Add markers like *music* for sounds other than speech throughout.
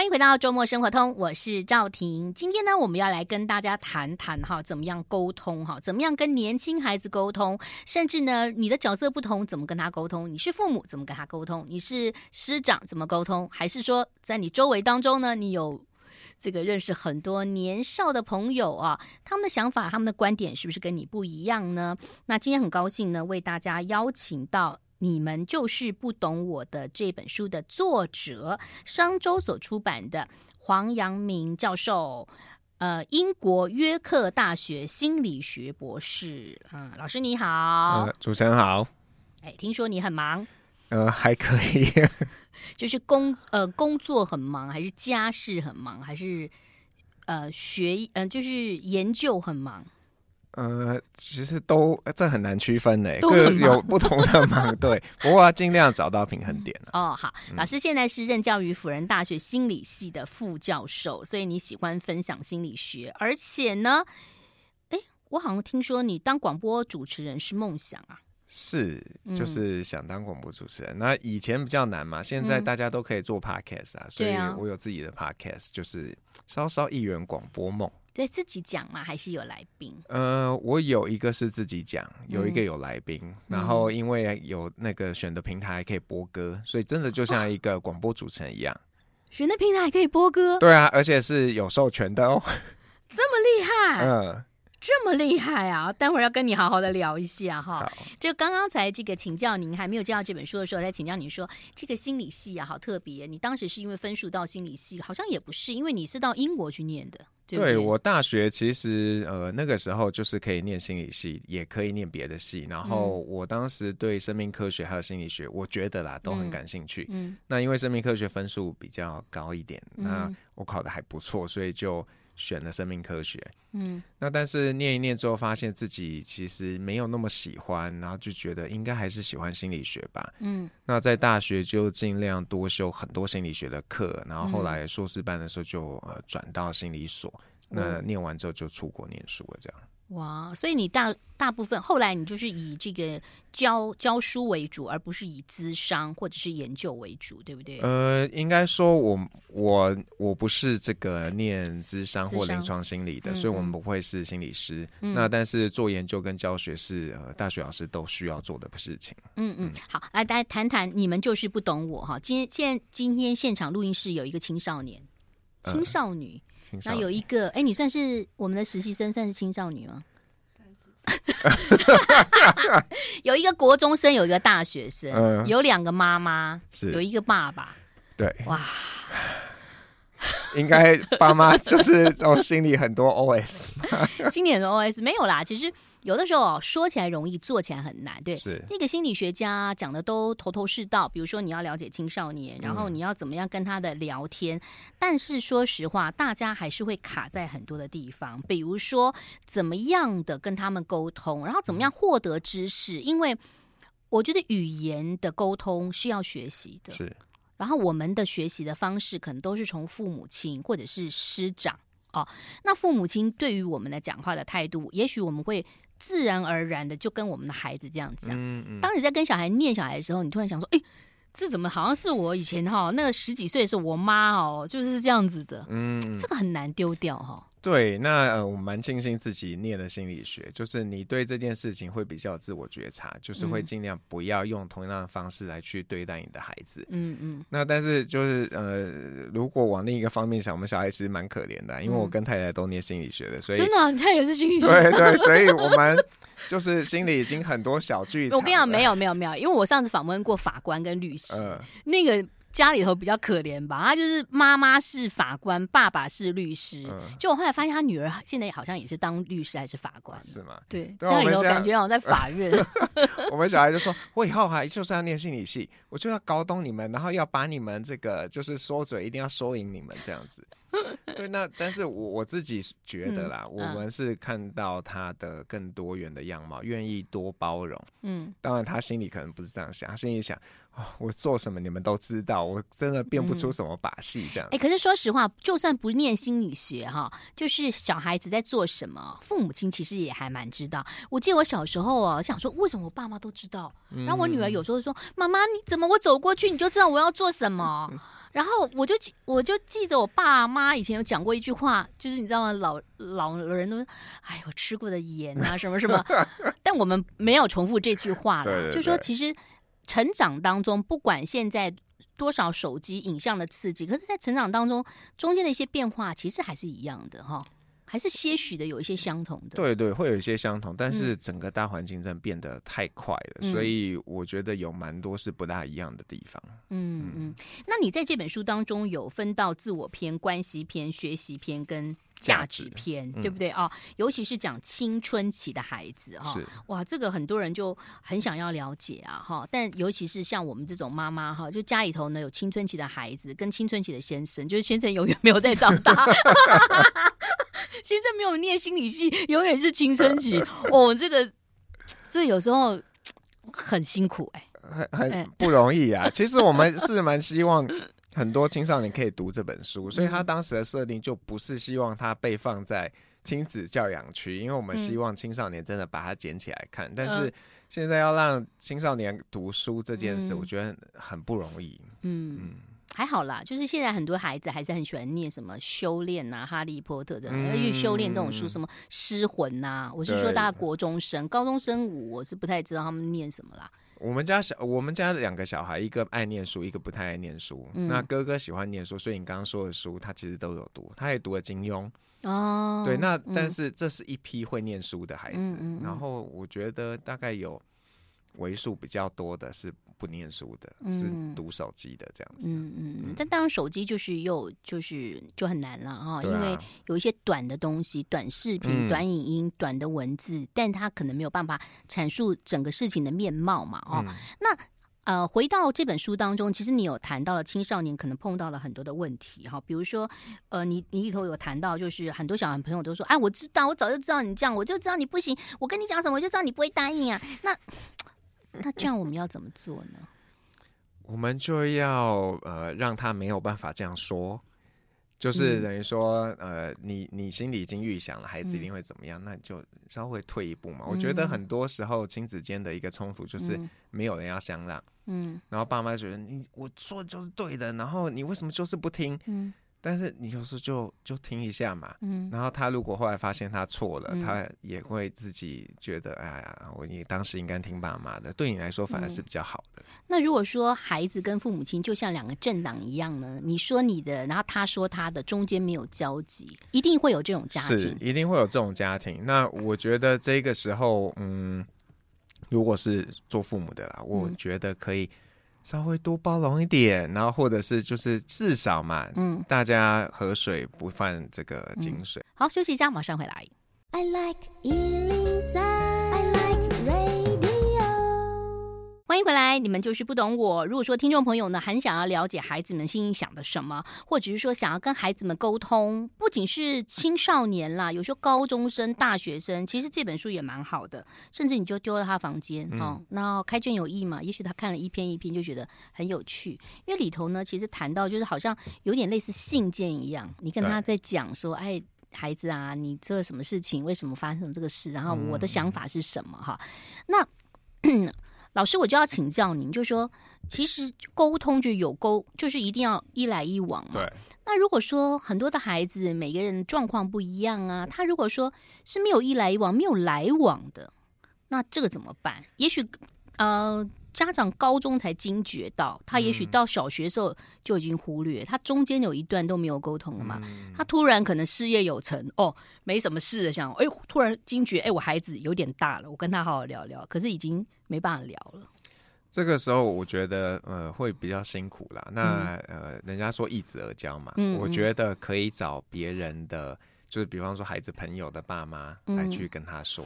欢迎回到周末生活通，我是赵婷。今天呢，我们要来跟大家谈谈哈，怎么样沟通哈，怎么样跟年轻孩子沟通，甚至呢，你的角色不同，怎么跟他沟通？你是父母，怎么跟他沟通？你是师长，怎么沟通？还是说，在你周围当中呢，你有这个认识很多年少的朋友啊，他们的想法、他们的观点是不是跟你不一样呢？那今天很高兴呢，为大家邀请到。你们就是不懂我的这本书的作者，商周所出版的黄阳明教授，呃，英国约克大学心理学博士。嗯，老师你好。呃，主持人好。哎，听说你很忙。呃，还可以。就是工呃工作很忙，还是家事很忙，还是呃学嗯、呃、就是研究很忙？呃，其实都这很难区分呢，各有不同的忙。*laughs* 对，不过要尽量找到平衡点哦，好，嗯、老师现在是任教于辅仁大学心理系的副教授，所以你喜欢分享心理学，而且呢，哎，我好像听说你当广播主持人是梦想啊。是，就是想当广播主持人。嗯、那以前比较难嘛，现在大家都可以做 podcast 啊，嗯、所以我有自己的 podcast，就是稍稍一圆广播梦。对，自己讲吗？还是有来宾？呃，我有一个是自己讲，有一个有来宾。嗯、然后因为有那个选的平台可以播歌，所以真的就像一个广播主持人一样。选的平台还可以播歌？对啊，而且是有授权的哦。这么厉害？嗯。这么厉害啊！待会儿要跟你好好的聊一下哈。就刚刚才这个请教您还没有介绍这本书的时候，再请教您说这个心理系啊，好特别。你当时是因为分数到心理系，好像也不是，因为你是到英国去念的。对，对，对，我大学其实呃那个时候就是可以念心理系，也可以念别的系。然后我当时对生命科学还有心理学，我觉得啦都很感兴趣。嗯，那因为生命科学分数比较高一点，那我考的还不错，所以就。选了生命科学，嗯，那但是念一念之后，发现自己其实没有那么喜欢，然后就觉得应该还是喜欢心理学吧，嗯，那在大学就尽量多修很多心理学的课，然后后来硕士班的时候就呃转到心理所，嗯、那念完之后就出国念书了，这样。哇，所以你大大部分后来你就是以这个教教书为主，而不是以资商或者是研究为主，对不对？呃，应该说我我我不是这个念资商或临床心理的，所以我们不会是心理师。嗯、那但是做研究跟教学是呃大学老师都需要做的事情。嗯嗯，好，来大家谈谈，你们就是不懂我哈。今天现今天现场录音室有一个青少年，青少女。呃那有一个，哎，你算是我们的实习生，算是青少女吗？*laughs* 有一个国中生，有一个大学生，嗯、有两个妈妈，是。有一个爸爸，对，哇，应该爸妈就是我，*laughs* 心里很多 OS，*laughs* 心里很多 OS 没有啦，其实。有的时候说起来容易，做起来很难。对，是那个心理学家讲的都头头是道。比如说，你要了解青少年，然后你要怎么样跟他的聊天。嗯、但是说实话，大家还是会卡在很多的地方。比如说，怎么样的跟他们沟通，然后怎么样获得知识。嗯、因为我觉得语言的沟通是要学习的。是，然后我们的学习的方式可能都是从父母亲或者是师长哦。那父母亲对于我们的讲话的态度，也许我们会。自然而然的就跟我们的孩子这样讲。嗯嗯、当你在跟小孩念小孩的时候，你突然想说：“哎，这怎么好像是我以前哈那个十几岁的时候，我妈哦就是这样子的。”嗯，这个很难丢掉哈。对，那呃，我蛮庆幸自己念了心理学，就是你对这件事情会比较自我觉察，就是会尽量不要用同样的方式来去对待你的孩子。嗯嗯。那但是就是呃，如果往另一个方面想，我们小孩其实蛮可怜的，因为我跟太太都念心理学的，所以真的，你太太也是心理学。对 *laughs* 对，所以我们就是心里已经很多小剧场。我跟你讲，没有没有没有，因为我上次访问过法官跟律师，呃、那个。家里头比较可怜吧，他就是妈妈是法官，爸爸是律师。嗯、就我后来发现，他女儿现在好像也是当律师还是法官，是吗？对，对家里头感觉好像在法院。*laughs* 我们小孩就说：“我以后还就是要念心理系，我就要搞懂你们，然后要把你们这个就是说嘴一定要说赢你们这样子。*laughs* ”对，那但是我我自己觉得啦，嗯、我们是看到他的更多元的样貌，愿意多包容。嗯，当然他心里可能不是这样想，他心里想。哦，我做什么你们都知道，我真的变不出什么把戏这样。哎、嗯欸，可是说实话，就算不念心理学哈，就是小孩子在做什么，父母亲其实也还蛮知道。我记得我小时候啊，想说为什么我爸妈都知道，然后我女儿有时候说：“妈妈、嗯，你怎么我走过去你就知道我要做什么？*laughs* ”然后我就我就记着我爸妈以前有讲过一句话，就是你知道吗？老老人都，哎，我吃过的盐啊，什么什么。*laughs* 但我们没有重复这句话了，就说其实成长当中，不管现在多少手机影像的刺激，可是，在成长当中中间的一些变化，其实还是一样的哈。还是些许的有一些相同的，对对，会有一些相同，但是整个大环境真的变得太快了，嗯、所以我觉得有蛮多是不大一样的地方。嗯嗯，嗯，那你在这本书当中有分到自我篇、关系篇、学习篇跟价值篇，值对不对？啊？尤其是讲青春期的孩子哈，是。哇，这个很多人就很想要了解啊哈，但尤其是像我们这种妈妈哈，就家里头呢有青春期的孩子跟青春期的先生，就是先生永远没有在长大。*laughs* 先生没有念心理系，永远是青春期哦。这个，这有时候很辛苦哎、欸，很很不容易啊。其实我们是蛮希望很多青少年可以读这本书，所以他当时的设定就不是希望他被放在亲子教养区，因为我们希望青少年真的把它捡起来看。但是现在要让青少年读书这件事，我觉得很不容易。嗯。嗯还好啦，就是现在很多孩子还是很喜欢念什么修炼啊、哈利波特的，而且修炼这种书，什么失魂呐。我是说，大家国中生、高中生，我是不太知道他们念什么啦。我们家小，我们家两个小孩，一个爱念书，一个不太爱念书。嗯、那哥哥喜欢念书，所以你刚刚说的书，他其实都有读，他也读了金庸。哦，对，那、嗯、但是这是一批会念书的孩子，然后我觉得大概有为数比较多的是。不念书的，是读手机的这样子。嗯嗯嗯。但当然，手机就是又就是就很难了啊，因为有一些短的东西、短视频、短影音、短的文字，但它可能没有办法阐述整个事情的面貌嘛。哦，那呃，回到这本书当中，其实你有谈到了青少年可能碰到了很多的问题哈，比如说呃，你你里头有谈到，就是很多小孩朋友都说，哎，我知道，我早就知道你这样，我就知道你不行，我跟你讲什么，我就知道你不会答应啊。那那这样我们要怎么做呢？*laughs* 我们就要呃让他没有办法这样说，就是等于说呃你你心里已经预想了孩子一定会怎么样，嗯、那你就稍微退一步嘛。嗯、我觉得很多时候亲子间的一个冲突就是没有人要相让，嗯，然后爸妈觉得你我说的就是对的，然后你为什么就是不听？嗯。但是你有时候就就听一下嘛，嗯，然后他如果后来发现他错了，嗯、他也会自己觉得，哎呀，我你当时应该听爸妈的，对你来说反而是比较好的。嗯、那如果说孩子跟父母亲就像两个政党一样呢？你说你的，然后他说他的，中间没有交集，一定会有这种家庭，是一定会有这种家庭。那我觉得这个时候，嗯，如果是做父母的啦，我觉得可以。稍微多包容一点，然后或者是就是至少嘛，嗯，大家河水不犯这个井水。好，休息一下，马上回来。I like 欢迎回来，你们就是不懂我。如果说听众朋友呢，很想要了解孩子们心里想的什么，或者是说想要跟孩子们沟通，不仅是青少年啦，有时候高中生、大学生，其实这本书也蛮好的。甚至你就丢到他房间，嗯哦，那开卷有益嘛？也许他看了一篇一篇就觉得很有趣，因为里头呢，其实谈到就是好像有点类似信件一样，你跟他在讲说，哎，孩子啊，你做了什么事情？为什么发生这个事？然后我的想法是什么？哈、嗯，那。*clears throat* 老师，我就要请教您，就说其实沟通就有沟，就是一定要一来一往嘛。对。那如果说很多的孩子，每个人状况不一样啊，他如果说是没有一来一往，没有来往的，那这个怎么办？也许，呃。家长高中才惊觉到，他也许到小学时候就已经忽略，他中间有一段都没有沟通了嘛。他突然可能事业有成，哦，没什么事了，想，哎，突然惊觉，哎，我孩子有点大了，我跟他好好聊聊，可是已经没办法聊了。这个时候我觉得，呃，会比较辛苦啦。那呃，人家说一子而教嘛，我觉得可以找别人的，就是比方说孩子朋友的爸妈来去跟他说。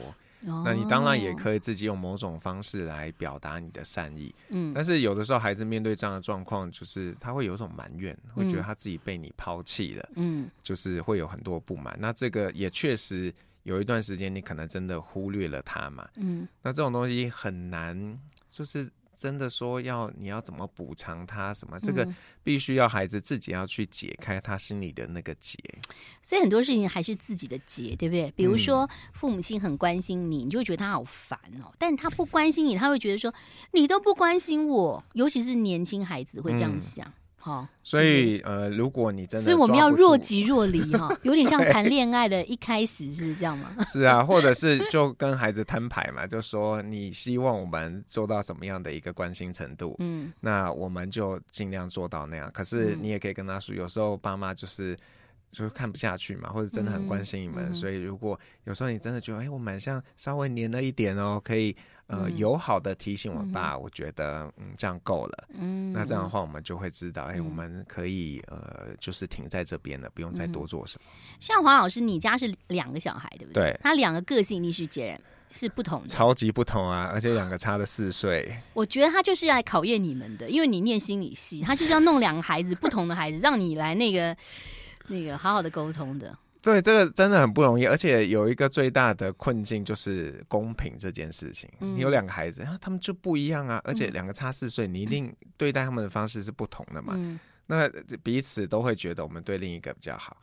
那你当然也可以自己用某种方式来表达你的善意，嗯，但是有的时候孩子面对这样的状况，就是他会有一种埋怨，会觉得他自己被你抛弃了，嗯，就是会有很多不满。那这个也确实有一段时间，你可能真的忽略了他嘛，嗯，那这种东西很难，就是。真的说要你要怎么补偿他什么？这个必须要孩子自己要去解开他心里的那个结。所以很多事情还是自己的结，对不对？比如说父母亲很关心你，你就觉得他好烦哦。但他不关心你，他会觉得说你都不关心我。尤其是年轻孩子会这样想。好，所以呃，如果你真的，所以我们要若即若离哈，*laughs* 有点像谈恋爱的一开始是这样吗？*laughs* 是啊，或者是就跟孩子摊牌嘛，就说你希望我们做到什么样的一个关心程度，嗯，那我们就尽量做到那样。可是你也可以跟他说，有时候爸妈就是。就是看不下去嘛，或者真的很关心你们，嗯嗯、所以如果有时候你真的觉得，哎、欸，我蛮像稍微黏了一点哦，可以呃友好的提醒我爸，嗯、我觉得嗯这样够了，嗯，那这样的话我们就会知道，哎、欸，我们可以呃就是停在这边了，不用再多做什么。*laughs* 像黄老师，你家是两个小孩对不对？对，他两个个性你是截然是不同的，超级不同啊，而且两个差了四岁。*laughs* 我觉得他就是来考验你们的，因为你念心理系，他就是要弄两个孩子不同的孩子，让你来那个。那个好好的沟通的，对，这个真的很不容易，而且有一个最大的困境就是公平这件事情。嗯、你有两个孩子，啊，他们就不一样啊，而且两个差四岁，嗯、你一定对待他们的方式是不同的嘛。嗯、那彼此都会觉得我们对另一个比较好，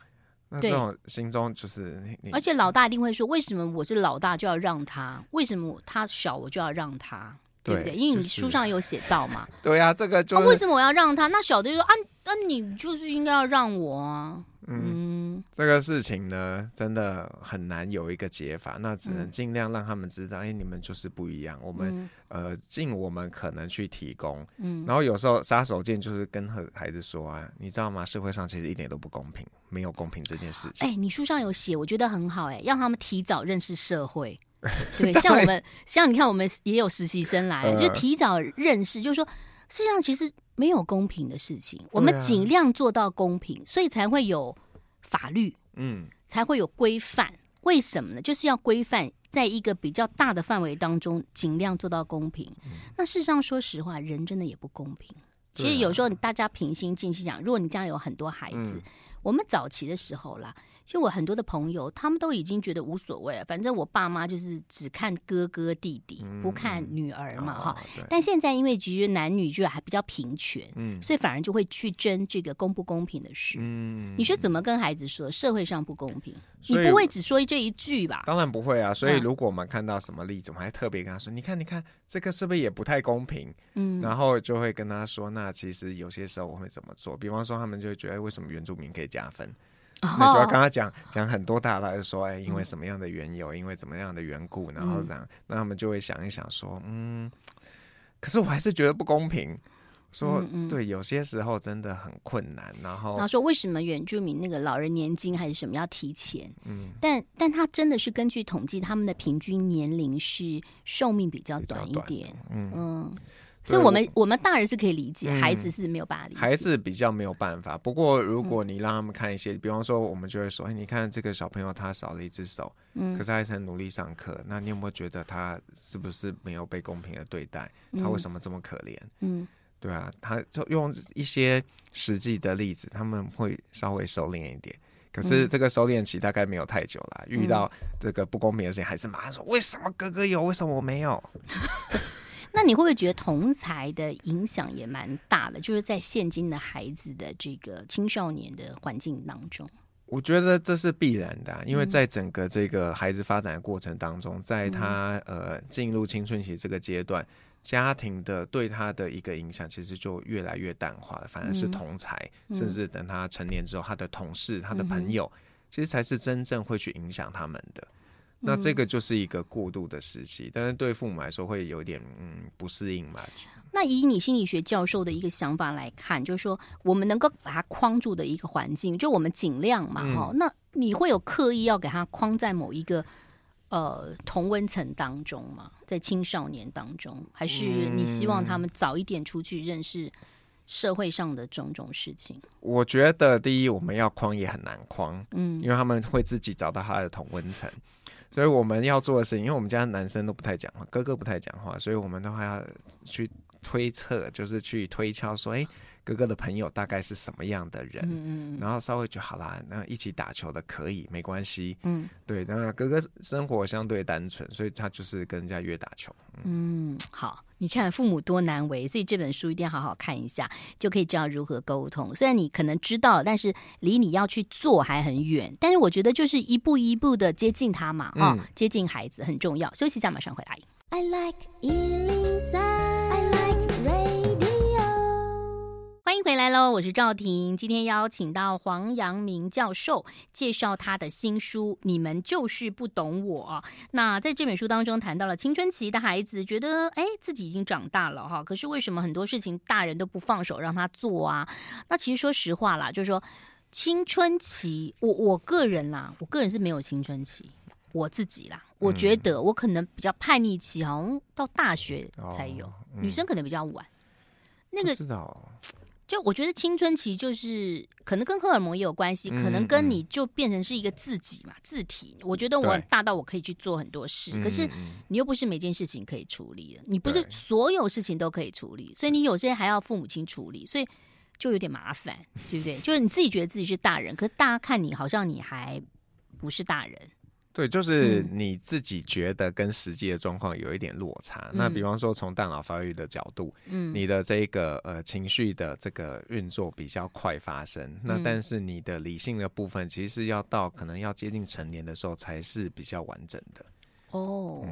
那这种心中就是你，而且老大一定会说，为什么我是老大就要让他？为什么他小我就要让他？对不对？因为你书上有写到嘛。*laughs* 对呀，这个就为什么我要让他？那小的就说啊，那你就是应该要让我啊。嗯，这个事情呢，真的很难有一个解法，那只能尽量让他们知道，哎，你们就是不一样。我们呃，尽我们可能去提供。嗯，然后有时候杀手锏就是跟孩子说啊，你知道吗？社会上其实一点都不公平，没有公平这件事情。哎，你书上有写，我觉得很好，哎，让他们提早认识社会。*laughs* 对，像我们，像你看，我们也有实习生来，就提早认识，就是说，世界上其实。没有公平的事情，我们尽量做到公平，啊、所以才会有法律，嗯，才会有规范。为什么呢？就是要规范在一个比较大的范围当中，尽量做到公平。嗯、那事实上，说实话，人真的也不公平。其实有时候大家平心静气讲，如果你家里有很多孩子，嗯、我们早期的时候啦。就我很多的朋友，他们都已经觉得无所谓了，反正我爸妈就是只看哥哥弟弟，嗯、不看女儿嘛，哈、哦。但现在因为其实男女就还比较平权，嗯，所以反而就会去争这个公不公平的事。嗯，你是怎么跟孩子说社会上不公平？你不会只说这一句吧？当然不会啊。所以如果我们看到什么例子，我们还特别跟他说：“你看，你看，这个是不是也不太公平？”嗯，然后就会跟他说：“那其实有些时候我会怎么做？比方说，他们就会觉得，为什么原住民可以加分？”那就要跟他讲讲很多大道，就说哎，因为什么样的缘由，因为怎么样的缘故，然后这样，那他们就会想一想说，嗯，可是我还是觉得不公平。说对，有些时候真的很困难。然后他说，为什么原住民那个老人年金还是什么要提前？嗯，但但他真的是根据统计，他们的平均年龄是寿命比较短一点。嗯嗯。所以我们我们大人是可以理解，孩子是没有办法理解。孩子比较没有办法。不过如果你让他们看一些，比方说我们就会说，哎，你看这个小朋友他少了一只手，嗯，可是他还是很努力上课。那你有没有觉得他是不是没有被公平的对待？他为什么这么可怜？嗯，对啊，他就用一些实际的例子，他们会稍微收敛一点。可是这个收敛期大概没有太久了，遇到这个不公平的事情，还是马上说，为什么哥哥有，为什么我没有？*laughs* 那你会不会觉得同才的影响也蛮大的？就是在现今的孩子的这个青少年的环境当中，我觉得这是必然的啊，因为在整个这个孩子发展的过程当中，在他呃进入青春期这个阶段，家庭的对他的一个影响其实就越来越淡化了，反而是同才，甚至等他成年之后，他的同事、他的朋友，其实才是真正会去影响他们的。那这个就是一个过渡的时期，但是对父母来说会有点嗯不适应嘛。那以你心理学教授的一个想法来看，就是说我们能够把它框住的一个环境，就我们尽量嘛哈。嗯、那你会有刻意要给他框在某一个呃同温层当中吗？在青少年当中，还是你希望他们早一点出去认识社会上的种种事情？我觉得第一，我们要框也很难框，嗯，因为他们会自己找到他的同温层。所以我们要做的事情，因为我们家男生都不太讲话，哥哥不太讲话，所以我们都还要去推测，就是去推敲说，哎，哥哥的朋友大概是什么样的人，嗯嗯，然后稍微就好啦，那一起打球的可以，没关系，嗯，对，那哥哥生活相对单纯，所以他就是跟人家约打球，嗯，嗯，好。你看父母多难为，所以这本书一定要好好看一下，就可以知道如何沟通。虽然你可能知道，但是离你要去做还很远。但是我觉得就是一步一步的接近他嘛，啊、嗯哦，接近孩子很重要。休息一下，马上回来。I like 迎回来喽，我是赵婷。今天邀请到黄阳明教授介绍他的新书《你们就是不懂我》。那在这本书当中谈到了青春期的孩子觉得，哎，自己已经长大了哈，可是为什么很多事情大人都不放手让他做啊？那其实说实话啦，就是说青春期，我我个人啦，我个人是没有青春期，我自己啦，我觉得我可能比较叛逆期，好像到大学才有，哦嗯、女生可能比较晚。那个知道。就我觉得青春期就是可能跟荷尔蒙也有关系，嗯、可能跟你就变成是一个自己嘛，嗯、自体。我觉得我大到我可以去做很多事，可是你又不是每件事情可以处理的，你不是所有事情都可以处理，所以你有些还要父母亲处理，所以就有点麻烦，对不对？就是你自己觉得自己是大人，可是大家看你好像你还不是大人。对，就是你自己觉得跟实际的状况有一点落差。嗯、那比方说，从大脑发育的角度，嗯，你的这个呃情绪的这个运作比较快发生。嗯、那但是你的理性的部分，其实要到可能要接近成年的时候才是比较完整的。哦，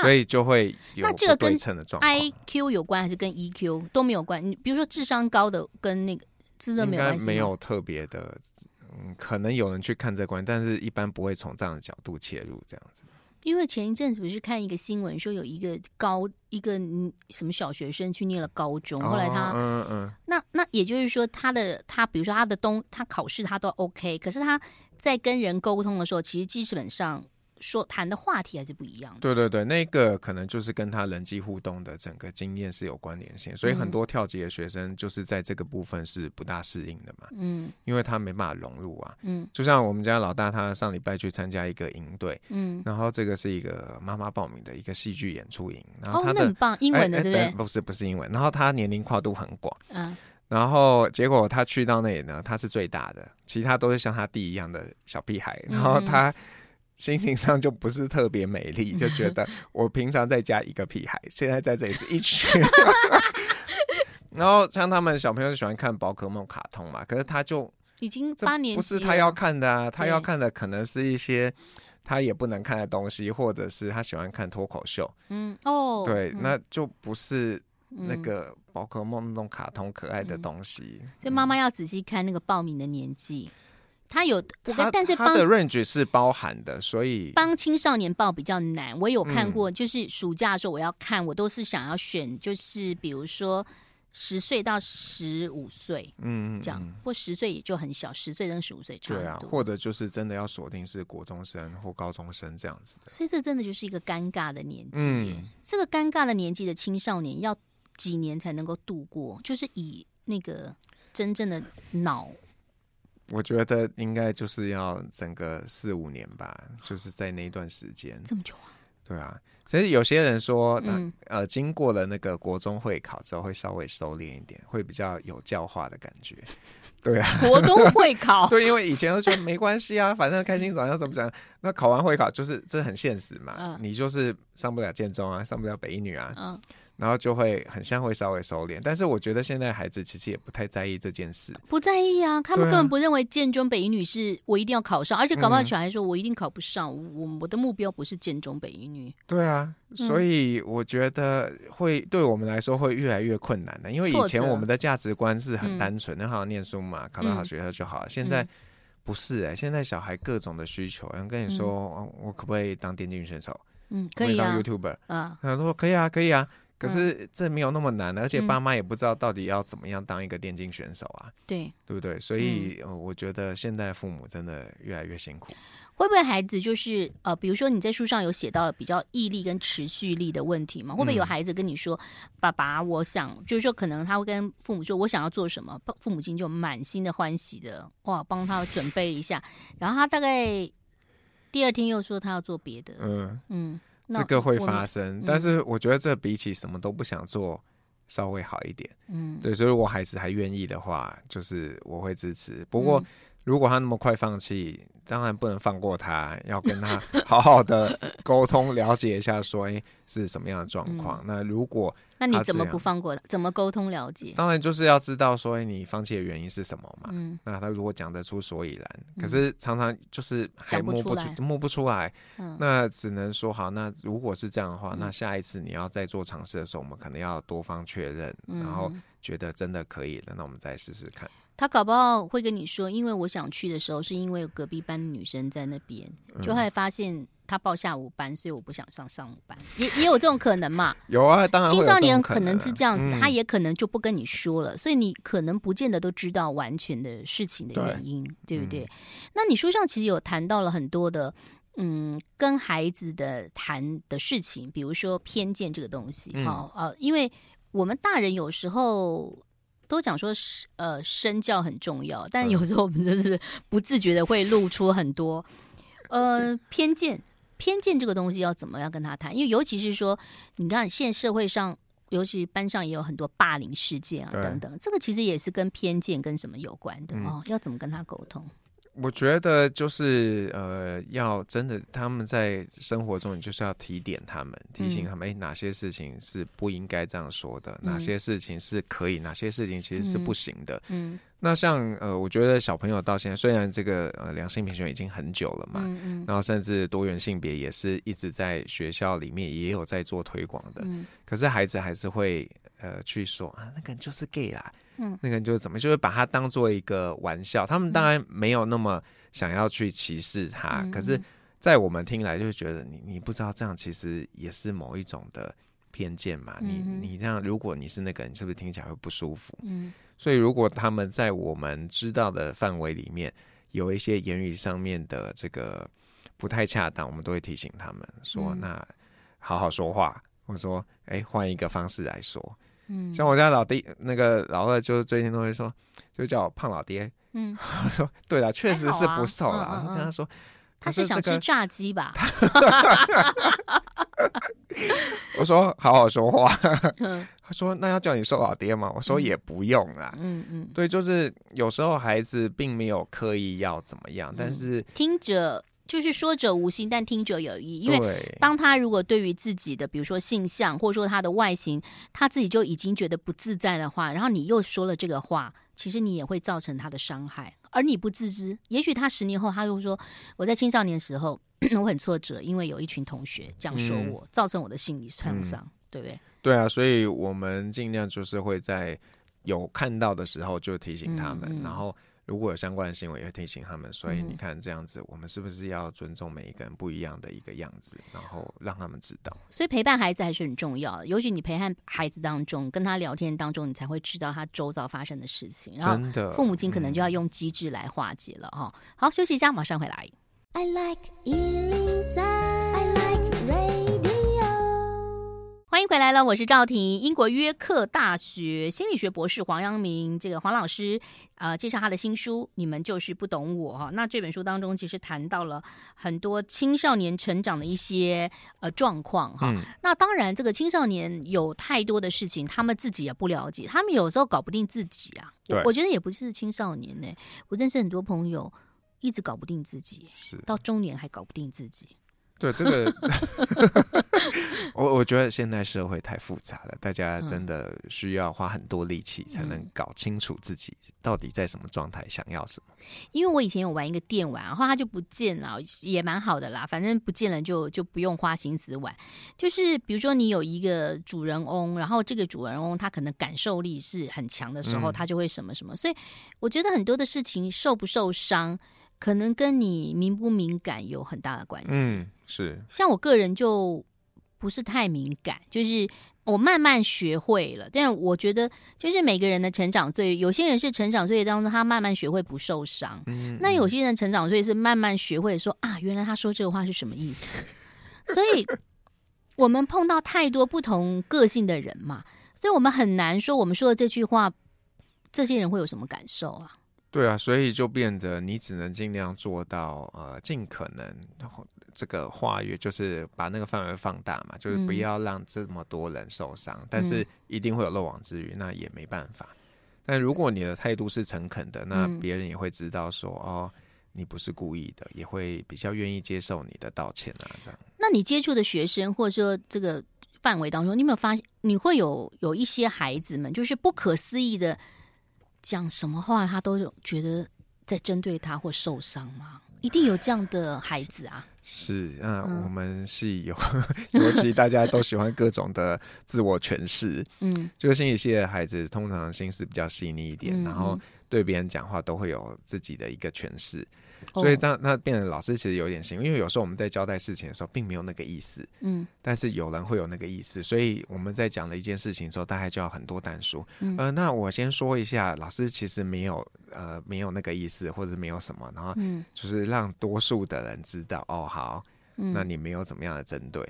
所以就会有那这个跟 I Q 有关还是跟 E Q 都没有关？你比如说智商高的跟那个智商没有关系没有特别的。嗯，可能有人去看这关，但是一般不会从这样的角度切入这样子。因为前一阵子不是看一个新闻，说有一个高一个什么小学生去念了高中，后来他，哦、嗯嗯，那那也就是说，他的他，比如说他的东，他考试他都 OK，可是他在跟人沟通的时候，其实基本上。说谈的话题还是不一样的。对对对，那个可能就是跟他人际互动的整个经验是有关联性，所以很多跳级的学生就是在这个部分是不大适应的嘛。嗯，因为他没办法融入啊。嗯，就像我们家老大，他上礼拜去参加一个营队，嗯，然后这个是一个妈妈报名的一个戏剧演出营，然后他的、哦、很棒，英文的、欸、对不对？不是不是英文，然后他年龄跨度很广，嗯，然后结果他去到那里呢，他是最大的，其他都是像他弟一样的小屁孩，然后他。嗯心情上就不是特别美丽，就觉得 *laughs* 我平常在家一个屁孩，现在在这里是一群。*laughs* 然后像他们小朋友喜欢看宝可梦卡通嘛，可是他就已经八年级，不是他要看的啊，他要看的可能是一些他也不能看的东西，或者是他喜欢看脱口秀。嗯哦，对，那就不是那个宝可梦那种卡通可爱的东西。所以妈妈要仔细看那个报名的年纪。他有，他但是他的 range 是包含的，所以帮青少年报比较难。我有看过，就是暑假的时候我要看，我都是想要选，就是比如说十岁到十五岁，嗯，这样，或十岁也就很小，十岁跟十五岁差不多。对啊，或者就是真的要锁定是国中生或高中生这样子的。所以这真的就是一个尴尬的年纪。嗯，这个尴尬的年纪的青少年要几年才能够度过？就是以那个真正的脑。我觉得应该就是要整个四五年吧，就是在那一段时间。这么久啊？对啊，所以有些人说，嗯、呃，经过了那个国中会考之后，会稍微收敛一点，会比较有教化的感觉。对啊，国中 *laughs* 会考，对，因为以前都觉得没关系啊，反正开心怎样怎么讲。那考完会考就是这很现实嘛，嗯、你就是上不了建中啊，上不了北一女啊。嗯然后就会很像会稍微收敛，但是我觉得现在孩子其实也不太在意这件事，不在意啊，他们根本不认为建中北一女是我一定要考上，啊、而且搞不好小孩说我一定考不上，嗯、我我的目标不是建中北一女。对啊，所以我觉得会对我们来说会越来越困难的，因为以前我们的价值观是很单纯的，好好念书嘛，考到好学校就好了。嗯、现在不是哎、欸，现在小孩各种的需求，然后跟你说，嗯、我可不可以当电竞选手？嗯，可以啊。当 YouTuber 啊，他说可以啊，可以啊。可是这没有那么难，而且爸妈也不知道到底要怎么样当一个电竞选手啊，对，对不对？所以我觉得现在父母真的越来越辛苦。会不会孩子就是呃，比如说你在书上有写到了比较毅力跟持续力的问题嘛？会不会有孩子跟你说，爸爸，我想就是说，可能他会跟父母说，我想要做什么，父母亲就满心的欢喜的哇，帮他准备一下，然后他大概第二天又说他要做别的，嗯嗯。嗯这个会发生，嗯、但是我觉得这比起什么都不想做稍微好一点。嗯，对，所以我孩子还愿意的话，就是我会支持。不过如果他那么快放弃，当然不能放过他，要跟他 *laughs* 好好的沟通，了解一下，说，哎，是什么样的状况？嗯、那如果那你怎么不放过他？怎么沟通了解？当然就是要知道说，你放弃的原因是什么嘛。嗯，那他如果讲得出所以然，可是常常就是还摸不出，摸不出来。嗯，那只能说好。那如果是这样的话，嗯、那下一次你要再做尝试的时候，我们可能要多方确认，嗯、然后觉得真的可以了，那我们再试试看。他搞不好会跟你说，因为我想去的时候，是因为隔壁班的女生在那边，就会发现他报下午班，所以我不想上上午班，也也有这种可能嘛？*laughs* 有啊，当然青少年可能是这样子，他也可能就不跟你说了，所以你可能不见得都知道完全的事情的原因，对，对不对？嗯、那你书上其实有谈到了很多的，嗯，跟孩子的谈的事情，比如说偏见这个东西，好、嗯、呃，因为我们大人有时候。都讲说是呃身教很重要，但有时候我们就是不自觉的会露出很多呃偏见。偏见这个东西要怎么样跟他谈？因为尤其是说，你看现在社会上，尤其班上也有很多霸凌事件啊等等，这个其实也是跟偏见跟什么有关的哦。要怎么跟他沟通？我觉得就是呃，要真的他们在生活中，你就是要提点他们，提醒他们，哎、嗯，哪些事情是不应该这样说的，嗯、哪些事情是可以，哪些事情其实是不行的。嗯，嗯那像呃，我觉得小朋友到现在，虽然这个呃两性平权已经很久了嘛，嗯嗯，然后甚至多元性别也是一直在学校里面也有在做推广的，嗯，可是孩子还是会呃去说啊，那个人就是 gay 啦。嗯，那个人就怎么，就会把它当做一个玩笑。他们当然没有那么想要去歧视他，嗯、可是，在我们听来，就是觉得你你不知道这样其实也是某一种的偏见嘛。嗯、你你这样，如果你是那个你，是不是听起来会不舒服？嗯，所以如果他们在我们知道的范围里面有一些言语上面的这个不太恰当，我们都会提醒他们说：嗯、那好好说话，或者说，哎，换一个方式来说。嗯，像我家老弟那个老二，就最近都会说，就叫我胖老爹。嗯，*laughs* 说对了，确实是不瘦了。啊、跟他说，他是想吃炸鸡吧？我说好好说话。他说那要叫你瘦老爹吗？我说也不用啦。嗯嗯，对，就是有时候孩子并没有刻意要怎么样，但是听着。就是说者无心，但听者有意。因为当他如果对于自己的，比如说性向，或者说他的外形，他自己就已经觉得不自在的话，然后你又说了这个话，其实你也会造成他的伤害，而你不自知。也许他十年后，他就说：“我在青少年时候，*clears throat* 我很挫折，因为有一群同学这样说我，嗯、造成我的心理创伤，嗯、对不对？”对啊，所以我们尽量就是会在有看到的时候就提醒他们，然后。如果有相关的新闻，也会提醒他们。所以你看这样子，我们是不是要尊重每一个人不一样的一个样子，然后让他们知道？所以陪伴孩子还是很重要的，尤其你陪伴孩子当中，跟他聊天当中，你才会知道他周遭发生的事情。真的，父母亲可能就要用机制来化解了哈。嗯、好，休息一下，马上回来。I like 欢迎回来了，我是赵婷。英国约克大学心理学博士黄阳明，这个黄老师，呃，介绍他的新书《你们就是不懂我》哈。那这本书当中其实谈到了很多青少年成长的一些呃状况哈。嗯、那当然，这个青少年有太多的事情，他们自己也不了解，他们有时候搞不定自己啊。对我，我觉得也不是青少年呢，我认识很多朋友一直搞不定自己，是到中年还搞不定自己。对这个，*laughs* 我我觉得现代社会太复杂了，大家真的需要花很多力气才能搞清楚自己到底在什么状态，想要什么。因为我以前有玩一个电玩，然后它就不见了，也蛮好的啦。反正不见了就就不用花心思玩。就是比如说你有一个主人翁，然后这个主人翁他可能感受力是很强的时候，他就会什么什么。所以我觉得很多的事情受不受伤，可能跟你敏不敏感有很大的关系。嗯。是，像我个人就不是太敏感，就是我慢慢学会了。但我觉得，就是每个人的成长岁月，有些人是成长岁月当中他慢慢学会不受伤，嗯嗯，那有些人成长岁月是慢慢学会说啊，原来他说这个话是什么意思。所以，我们碰到太多不同个性的人嘛，所以我们很难说我们说的这句话，这些人会有什么感受啊？对啊，所以就变得你只能尽量做到呃，尽可能。这个跨越就是把那个范围放大嘛，就是不要让这么多人受伤，嗯、但是一定会有漏网之鱼，那也没办法。但如果你的态度是诚恳的，那别人也会知道说，哦，你不是故意的，也会比较愿意接受你的道歉啊，这样。那你接触的学生，或者说这个范围当中，你有没有发现，你会有有一些孩子们，就是不可思议的讲什么话，他都有觉得在针对他或受伤吗？一定有这样的孩子啊。是，那我们是有，嗯、*laughs* 尤其大家都喜欢各种的自我诠释。嗯，就是心理系的孩子，通常心思比较细腻一点，嗯、然后对别人讲话都会有自己的一个诠释。所以这样，那变成老师其实有点辛苦，因为有时候我们在交代事情的时候，并没有那个意思，嗯，但是有人会有那个意思，所以我们在讲了一件事情之后，大概就要很多但数，嗯，呃，那我先说一下，老师其实没有，呃，没有那个意思，或者没有什么，然后，嗯，就是让多数的人知道，哦，好，那你没有怎么样的针对，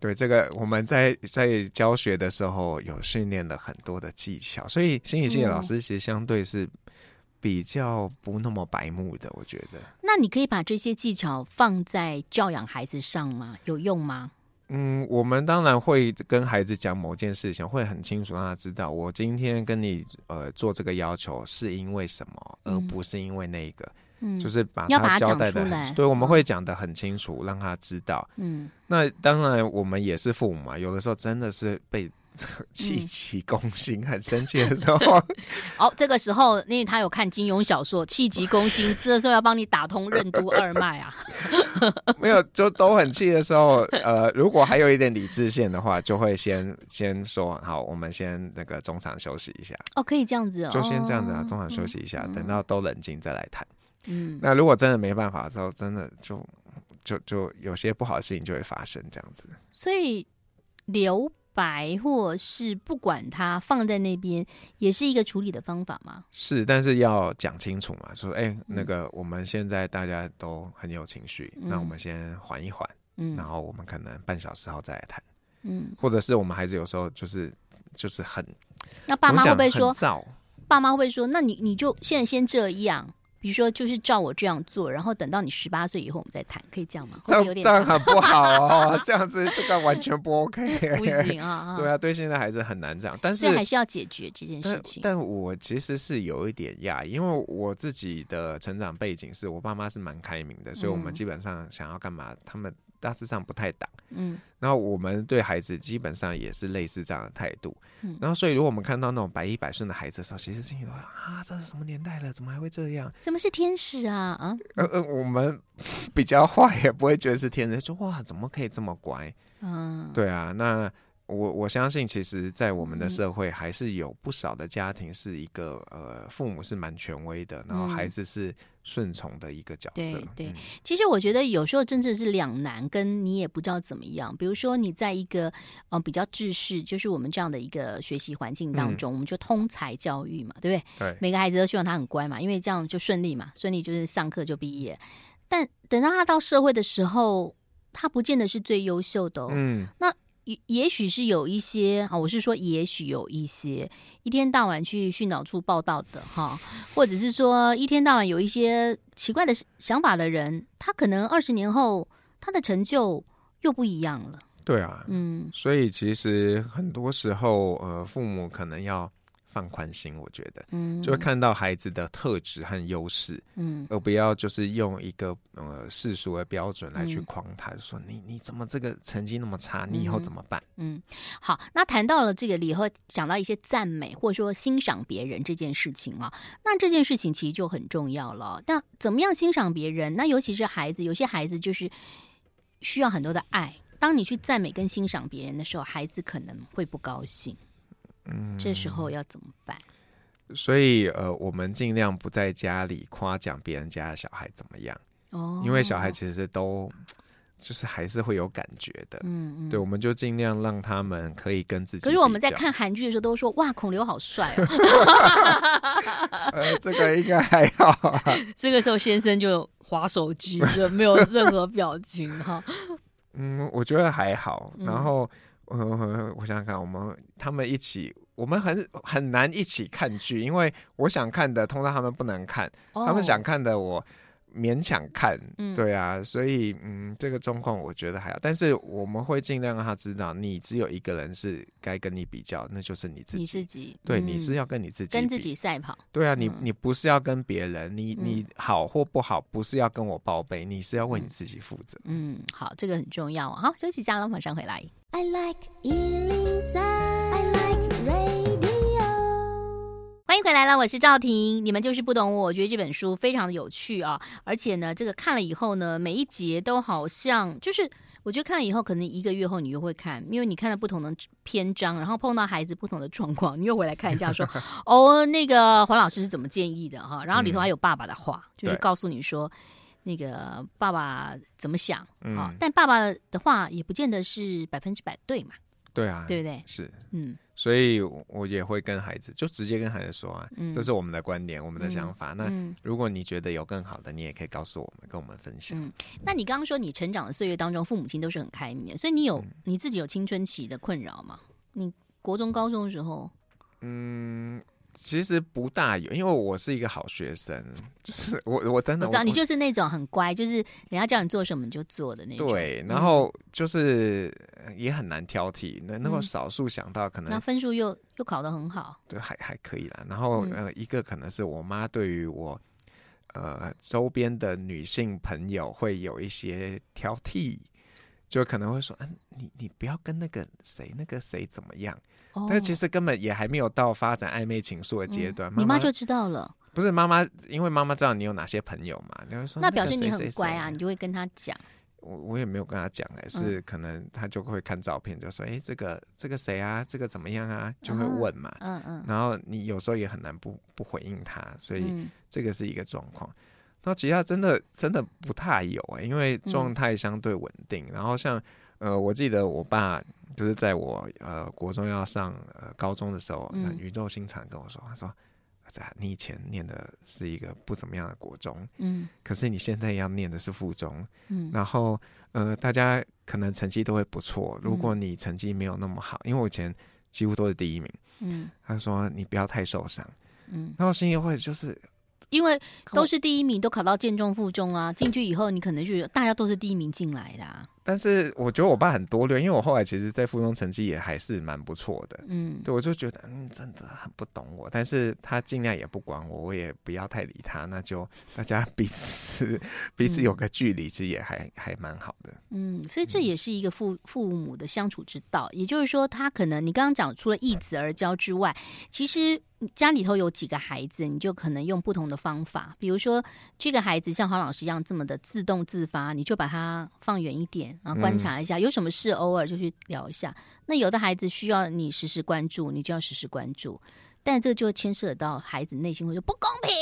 对这个，我们在在教学的时候有训练了很多的技巧，所以心理系的老师其实相对是。比较不那么白目的，我觉得。那你可以把这些技巧放在教养孩子上吗？有用吗？嗯，我们当然会跟孩子讲某件事情，会很清楚让他知道，我今天跟你呃做这个要求是因为什么，嗯、而不是因为那个。嗯，就是把他交代的，对，我们会讲的很清楚，让他知道。嗯，那当然我们也是父母嘛，有的时候真的是被。*laughs* 气急攻心，嗯、很生气的时候，*laughs* 哦，这个时候，因为他有看金庸小说，气急攻心，这时候要帮你打通任督二脉啊。*laughs* 没有，就都很气的时候，呃，如果还有一点理智线的话，就会先先说好，我们先那个中场休息一下。哦，可以这样子哦，就先这样子啊，中场休息一下，嗯、等到都冷静再来谈。嗯，那如果真的没办法的时候，真的就就就有些不好的事情就会发生，这样子。所以留。白或是不管它放在那边，也是一个处理的方法吗？是，但是要讲清楚嘛，说哎、欸，那个我们现在大家都很有情绪，嗯、那我们先缓一缓，嗯，然后我们可能半小时后再来谈，嗯，或者是我们孩子有时候就是就是很，那爸妈会不会说？爸妈会不会说？那你你就现在先这样。比如说，就是照我这样做，然后等到你十八岁以后，我们再谈，可以这样吗？这样这样很不好哦，这样子这个完全不 *laughs* OK，不行啊！对啊，对，现在孩子很难这样，但是还是要解决这件事情。但，但我其实是有一点讶异，因为我自己的成长背景是我爸妈是蛮开明的，所以我们基本上想要干嘛，他们。大致上不太挡，嗯，然后我们对孩子基本上也是类似这样的态度，嗯，然后所以如果我们看到那种百依百顺的孩子的时候，其实心里都啊，这是什么年代了，怎么还会这样？怎么是天使啊？啊，呃呃，我们比较坏也不会觉得是天使，说哇，怎么可以这么乖？嗯，对啊，那。我我相信，其实，在我们的社会，还是有不少的家庭是一个呃，父母是蛮权威的，然后孩子是顺从的一个角色。对对，其实我觉得有时候真的是两难，跟你也不知道怎么样。比如说，你在一个呃比较制式，就是我们这样的一个学习环境当中，我们就通才教育嘛，对不对？对，每个孩子都希望他很乖嘛，因为这样就顺利嘛，顺利就是上课就毕业。但等到他到社会的时候，他不见得是最优秀的哦。嗯，那。也也许是有一些啊，我是说，也许有一些一天到晚去训导处报道的哈，或者是说一天到晚有一些奇怪的想法的人，他可能二十年后他的成就又不一样了。对啊，嗯，所以其实很多时候，呃，父母可能要。放宽心，我觉得，嗯，就会看到孩子的特质和优势，嗯，而不要就是用一个呃世俗的标准来去框他，嗯、说你你怎么这个成绩那么差，你以后怎么办？嗯，好，那谈到了这个以后，讲到一些赞美或者说欣赏别人这件事情啊，那这件事情其实就很重要了。那怎么样欣赏别人？那尤其是孩子，有些孩子就是需要很多的爱。当你去赞美跟欣赏别人的时候，孩子可能会不高兴。嗯，这时候要怎么办？所以呃，我们尽量不在家里夸奖别人家的小孩怎么样哦，因为小孩其实都就是还是会有感觉的。嗯嗯，对，我们就尽量让他们可以跟自己。可是我们在看韩剧的时候都说哇，孔刘好帅哦。*laughs* 呃，这个应该还好啊。*laughs* 这个时候先生就滑手机，就没有任何表情哈。嗯，我觉得还好。然后。呃，我想想看，我们他们一起，我们很很难一起看剧，因为我想看的，通常他们不能看；哦、他们想看的，我勉强看，嗯，对啊，所以嗯，这个状况我觉得还好，但是我们会尽量让他知道，你只有一个人是该跟你比较，那就是你自己，你自己，对，嗯、你是要跟你自己跟自己赛跑，对啊，你你不是要跟别人，你你好或不好，不是要跟我报备，你是要为你自己负责。嗯，好，这个很重要。好，休息一下了，马上回来。I like 103. I like radio. 欢迎回来了，我是赵婷。你们就是不懂我，我觉得这本书非常的有趣啊，而且呢，这个看了以后呢，每一节都好像就是，我觉得看了以后，可能一个月后你又会看，因为你看了不同的篇章，然后碰到孩子不同的状况，你又回来看一下说，说 *laughs* 哦，那个黄老师是怎么建议的哈，然后里头还有爸爸的话，嗯、就是告诉你说，那个爸爸怎么想啊，但爸爸的话也不见得是百分之百对嘛。对啊，对不对？是，嗯，所以我也会跟孩子，就直接跟孩子说啊，嗯、这是我们的观点，我们的想法。嗯、那如果你觉得有更好的，你也可以告诉我们，跟我们分享。嗯，那你刚刚说你成长的岁月当中，父母亲都是很开明，所以你有、嗯、你自己有青春期的困扰吗？你国中、高中的时候，嗯。其实不大有，因为我是一个好学生，就是我我真的我知道你就是那种很乖，就是人家叫你做什么你就做的那种。对，然后就是也很难挑剔，那那么少数想到可能、嗯、那分数又又考得很好，对，还还可以啦。然后呃，一个可能是我妈对于我呃周边的女性朋友会有一些挑剔，就可能会说，嗯、呃，你你不要跟那个谁那个谁怎么样。但是其实根本也还没有到发展暧昧情愫的阶段，你妈就知道了。不是妈妈，因为妈妈知道你有哪些朋友嘛，你会说那表示你很乖啊，你就会跟他讲。我我也没有跟他讲，哎，是可能他就会看照片，就说哎，这个这个谁啊，这个怎么样啊，就会问嘛。嗯嗯。然后你有时候也很难不不回应他，所以这个是一个状况。那其他真的真的不太有哎，因为状态相对稳定。然后像呃，我记得我爸。就是在我呃国中要上呃高中的时候，嗯、宇宙心长跟我说：“他说，你以前念的是一个不怎么样的国中，嗯，可是你现在要念的是附中，嗯，然后呃大家可能成绩都会不错。如果你成绩没有那么好，嗯、因为我以前几乎都是第一名，嗯，他说你不要太受伤，嗯，然后心里会就是。”因为都是第一名，都考到建中、附中啊，进去以后你可能就大家都是第一名进来的啊。但是我觉得我爸很多虑，因为我后来其实，在附中成绩也还是蛮不错的。嗯，对，我就觉得嗯，真的很不懂我，但是他尽量也不管我，我也不要太理他，那就大家 *laughs* 彼此彼此有个距离，其实也还还蛮好的。嗯，所以这也是一个父父母的相处之道，也就是说，他可能你刚刚讲除了一子而教之外，其实。家里头有几个孩子，你就可能用不同的方法。比如说，这个孩子像黄老师一样这么的自动自发，你就把他放远一点，然后观察一下，嗯、有什么事偶尔就去聊一下。那有的孩子需要你时时关注，你就要时时关注。但这就牵涉到孩子内心会说不公平，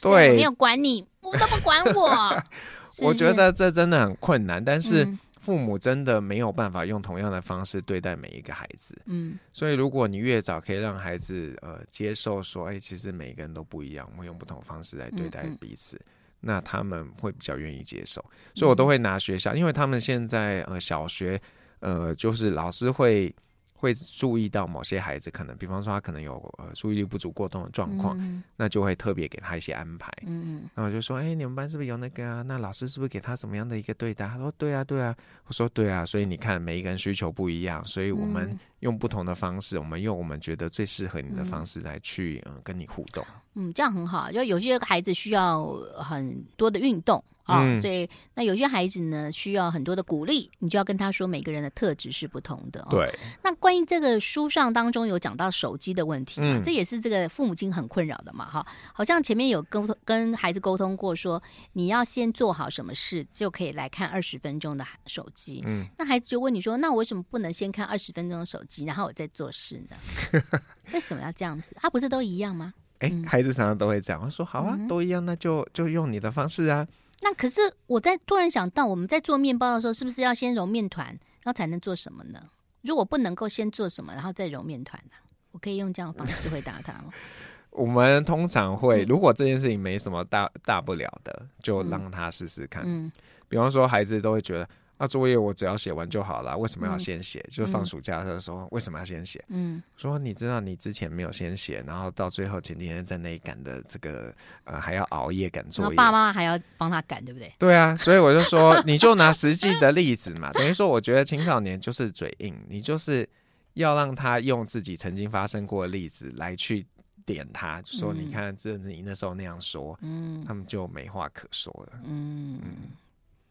对，没有管你，我都不管我。*laughs* 是是我觉得这真的很困难，但是。嗯父母真的没有办法用同样的方式对待每一个孩子，嗯，所以如果你越早可以让孩子呃接受说，哎、欸，其实每一个人都不一样，我们用不同方式来对待彼此，嗯嗯，那他们会比较愿意接受。所以我都会拿学校，因为他们现在呃小学呃就是老师会。会注意到某些孩子可能，比方说他可能有呃注意力不足过动的状况，嗯、那就会特别给他一些安排。嗯嗯，然后我就说，哎，你们班是不是有那个啊？那老师是不是给他什么样的一个对待？他说，对啊，对啊。我说，对啊。所以你看，每一个人需求不一样，所以我们用不同的方式，嗯、我们用我们觉得最适合你的方式来去嗯、呃、跟你互动。嗯，这样很好。就有些孩子需要很多的运动。啊、哦，所以那有些孩子呢，需要很多的鼓励，你就要跟他说，每个人的特质是不同的。哦、对。那关于这个书上当中有讲到手机的问题，嗯，这也是这个父母亲很困扰的嘛，哈。好像前面有沟通跟孩子沟通过说，说你要先做好什么事，就可以来看二十分钟的手机。嗯。那孩子就问你说，那我为什么不能先看二十分钟的手机，然后我再做事呢？*laughs* 为什么要这样子？他不是都一样吗？哎、欸，孩子常常都会这样。我说好啊，嗯、都一样，那就就用你的方式啊。那可是我在突然想到，我们在做面包的时候，是不是要先揉面团，然后才能做什么呢？如果不能够先做什么，然后再揉面团呢？我可以用这样的方式回答他吗？*laughs* 我们通常会，如果这件事情没什么大大不了的，就让他试试看。嗯，比方说孩子都会觉得那作业我只要写完就好了，为什么要先写？嗯、就是放暑假的时候，为什么要先写？嗯，说你知道你之前没有先写，然后到最后前几天在那里赶的这个呃还要熬夜赶作业，爸爸妈妈还要帮他赶，对不对？对啊，所以我就说，你就拿实际的例子嘛，等于说，我觉得青少年就是嘴硬，你就是要让他用自己曾经发生过的例子来去点他，就说你看，这你那时候那样说，嗯，他们就没话可说了，嗯。嗯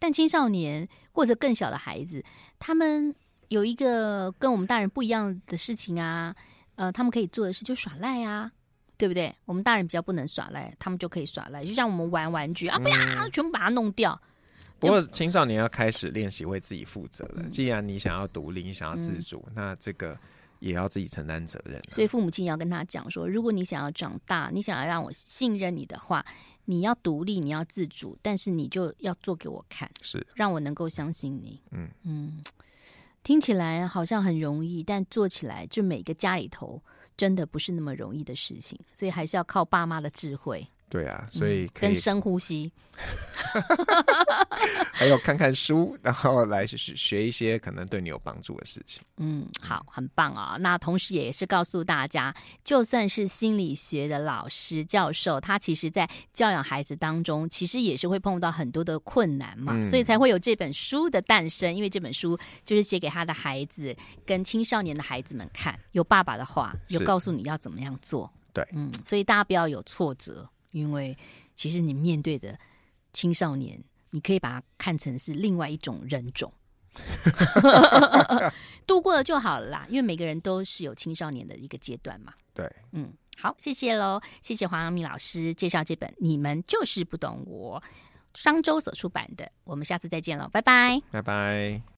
但青少年或者更小的孩子，他们有一个跟我们大人不一样的事情啊，呃，他们可以做的事就耍赖啊，对不对？我们大人比较不能耍赖，他们就可以耍赖，就像我们玩玩具啊，不要全部把它弄掉。不过青少年要开始练习为自己负责了。既然你想要独立，你想要自主，嗯、那这个也要自己承担责任。所以父母亲要跟他讲说，如果你想要长大，你想要让我信任你的话。你要独立，你要自主，但是你就要做给我看，是让我能够相信你。嗯嗯，听起来好像很容易，但做起来就每个家里头真的不是那么容易的事情，所以还是要靠爸妈的智慧。对啊，所以可以、嗯、跟深呼吸，*laughs* 还有看看书，然后来学学一些可能对你有帮助的事情。嗯，好，很棒啊、哦！那同时也是告诉大家，就算是心理学的老师教授，他其实在教养孩子当中，其实也是会碰到很多的困难嘛，嗯、所以才会有这本书的诞生。因为这本书就是写给他的孩子跟青少年的孩子们看，有爸爸的话，有告诉你要怎么样做。对，嗯，所以大家不要有挫折。因为其实你面对的青少年，你可以把它看成是另外一种人种，*laughs* 度过了就好了啦。因为每个人都是有青少年的一个阶段嘛。对，嗯，好，谢谢喽，谢谢黄阳明老师介绍这本《你们就是不懂我》，商周所出版的。我们下次再见喽，拜拜，拜拜。